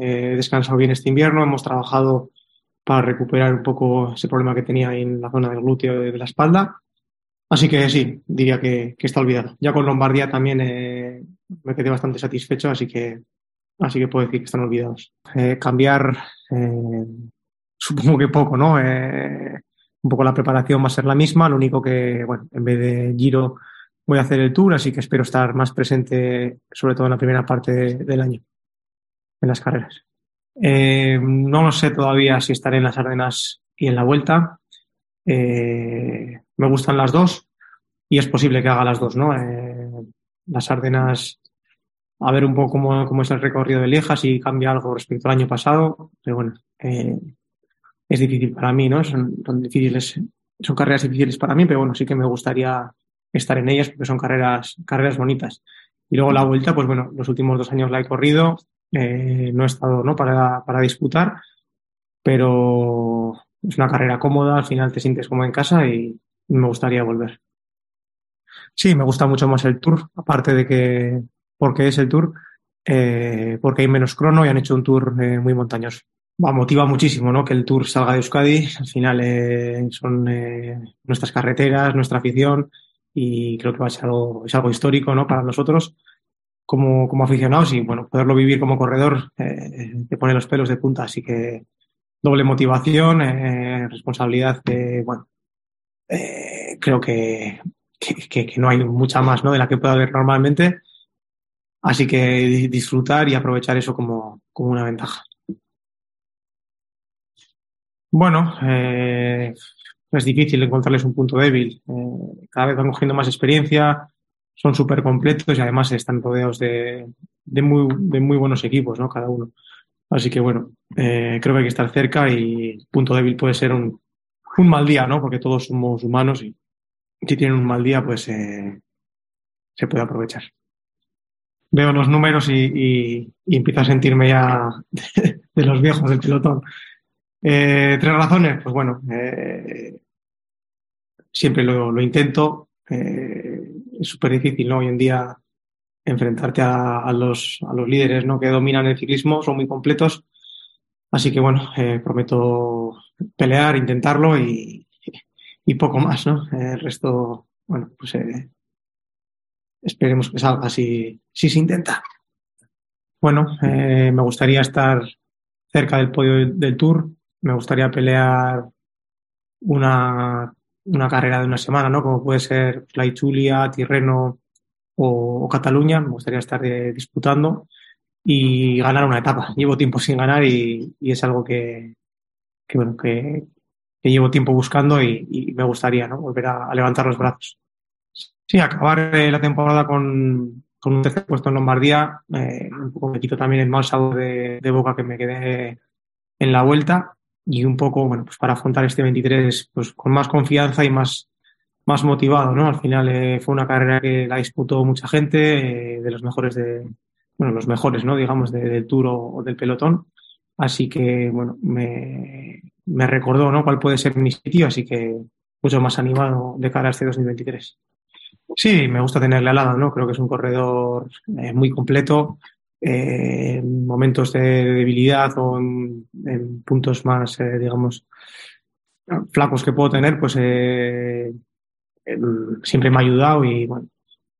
he descansado bien este invierno, hemos trabajado para recuperar un poco ese problema que tenía en la zona del glúteo de la espalda. Así que sí, diría que, está olvidado. Ya con Lombardía también eh, me quedé bastante satisfecho, así que, así que puedo decir que están olvidados. Eh, cambiar, eh, supongo que poco, ¿no? un poco la preparación va a ser la misma, lo único que, bueno, en vez de Giro voy a hacer el Tour, así que espero estar más presente, sobre todo en la primera parte del año, en las carreras. Eh, no lo sé todavía si estaré en las Ardenas y en la Vuelta. Eh, me gustan las dos y es posible que haga las dos, ¿no? Eh, las Ardenas, a ver un poco cómo, es el recorrido de Lieja, si cambia algo respecto al año pasado, pero bueno, es difícil para mí, ¿no? Son, son, difíciles, son carreras difíciles para mí, pero bueno, sí que me gustaría estar en ellas porque son carreras, carreras bonitas. Y luego la vuelta, pues bueno, los últimos dos años la he corrido, eh, no he estado ¿no? Para, para disputar, pero es una carrera cómoda, al final te sientes como en casa y me gustaría volver. Sí, me gusta mucho más el tour, aparte de que, porque es el tour, eh, porque hay menos crono y han hecho un tour eh, muy montañoso. Va, motiva muchísimo ¿no? que el tour salga de Euskadi, al final eh, son eh, nuestras carreteras, nuestra afición y creo que va a ser algo, es algo histórico ¿no? para nosotros como, como aficionados y bueno, poderlo vivir como corredor eh, te pone los pelos de punta, así que doble motivación, eh, responsabilidad, de, bueno, eh, creo que, que, no hay mucha más ¿no? de la que pueda haber normalmente, así que disfrutar y aprovechar eso como, como una ventaja. Bueno, eh, es difícil encontrarles un punto débil. Eh, cada vez van cogiendo más experiencia, son súper completos y además están rodeados de, de, muy, de muy buenos equipos, ¿no? Cada uno. Así que bueno, eh, creo que hay que estar cerca y punto débil puede ser un, un mal día, ¿no? Porque todos somos humanos y si tienen un mal día, pues eh, se puede aprovechar. Veo los números y, y, empiezo a sentirme ya de, de los viejos del pelotón. Eh, tres razones, pues bueno, eh, siempre lo, lo intento. Eh, es súper difícil, ¿no? Hoy en día enfrentarte a, los, a los líderes, ¿no? Que dominan el ciclismo, son muy completos. Así que bueno, eh, prometo pelear, intentarlo y, y poco más, ¿no? El resto, bueno, pues eh, esperemos que salga si, si se intenta. Bueno, eh, me gustaría estar cerca del podio del Tour, me gustaría pelear una una carrera de una semana, ¿no? Como puede ser La Chulia, Tirreno o, Cataluña, me gustaría estar de, disputando y ganar una etapa. Llevo tiempo sin ganar y, es algo que, bueno, que, llevo tiempo buscando y, me gustaría, ¿no? Volver a, a, levantar los brazos. Sí, acabar eh, la temporada con, con un tercer puesto en Lombardía, eh, un poco me quito también el mal sabor de, de boca que me quedé en la vuelta y un poco, bueno, pues para afrontar este 23 pues con más confianza y más, más motivado, ¿no? Al final eh, fue una carrera que la disputó mucha gente, eh, de los mejores de, bueno, los mejores, ¿no? Digamos, de, del Tour o, del pelotón. Así que, bueno, me, me recordó, ¿no? Cuál puede ser mi sitio, así que mucho más animado de cara a este 2023. Sí, me gusta tenerle al lado, ¿no? Creo que es un corredor eh, muy completo, eh, en momentos de debilidad o en, en puntos más, eh, digamos, flacos que puedo tener, pues eh, siempre me ha ayudado y bueno,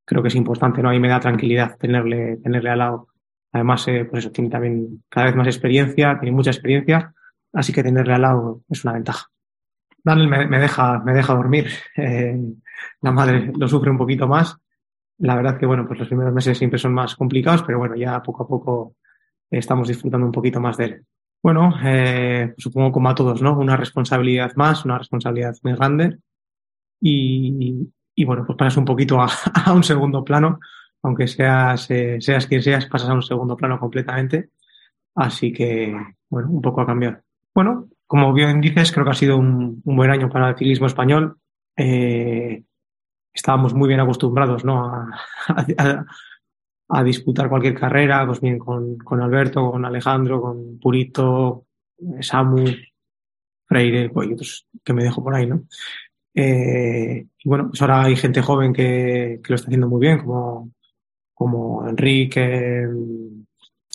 creo que es importante, ¿no? Ahí me da tranquilidad tenerle, tenerle al lado. Además, pues eso, tiene también cada vez más experiencia, tiene mucha experiencia, así que tenerle al lado es una ventaja. Daniel me, me deja, me deja dormir. Eh, la madre lo sufre un poquito más, la verdad que, bueno, pues los primeros meses siempre son más complicados, pero bueno, ya poco a poco estamos disfrutando un poquito más de él. Bueno, eh, supongo como a todos, ¿no? Una responsabilidad más, una responsabilidad muy grande. Y, y bueno, pues pasas un poquito a, a un segundo plano, aunque seas, eh, seas quien seas, pasas a un segundo plano completamente. Así que, bueno, un poco ha cambiado. Bueno, como bien dices, creo que ha sido un, un buen año para el ciclismo español. Eh, estábamos muy bien acostumbrados ¿no? a, a, disputar cualquier carrera, pues bien con, con Alberto, con Alejandro, con Purito, Samu, Freire, pues, otros que me dejo por ahí, ¿no? Eh, y bueno, pues ahora hay gente joven que, que, lo está haciendo muy bien, como, como Enrique,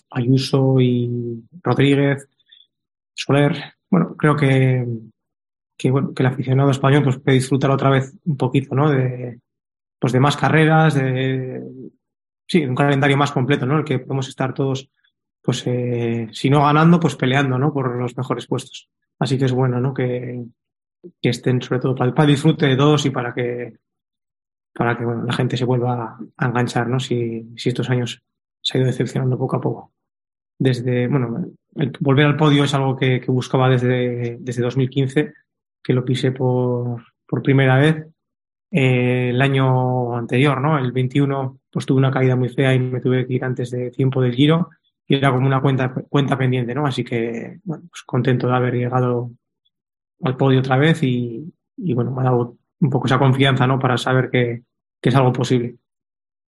Ayuso y Rodríguez, Soler. Bueno, creo que, que, bueno, que el aficionado español pues, puede disfrutar otra vez un poquito, ¿no? De, pues de más carreras, de, sí, un calendario más completo, ¿no? El que podemos estar todos, pues, eh, si no ganando, pues peleando, ¿no? Por los mejores puestos. Así que es bueno, ¿no? Que, que estén sobre todo para para disfrute de todos y para que para que bueno, la gente se vuelva a enganchar, ¿no? Si, si estos años se ha ido decepcionando poco a poco. Desde, bueno, el volver al podio es algo que, que buscaba desde, desde 2015, que lo pisé por, por primera vez. Eh, el año anterior, ¿no? El 21, pues tuve una caída muy fea y me tuve que ir antes de tiempo del giro y era como una cuenta, cuenta pendiente, ¿no? Así que, bueno, pues contento de haber llegado al podio otra vez y, y bueno, me ha dado un poco esa confianza, ¿no? Para saber que, que es algo posible.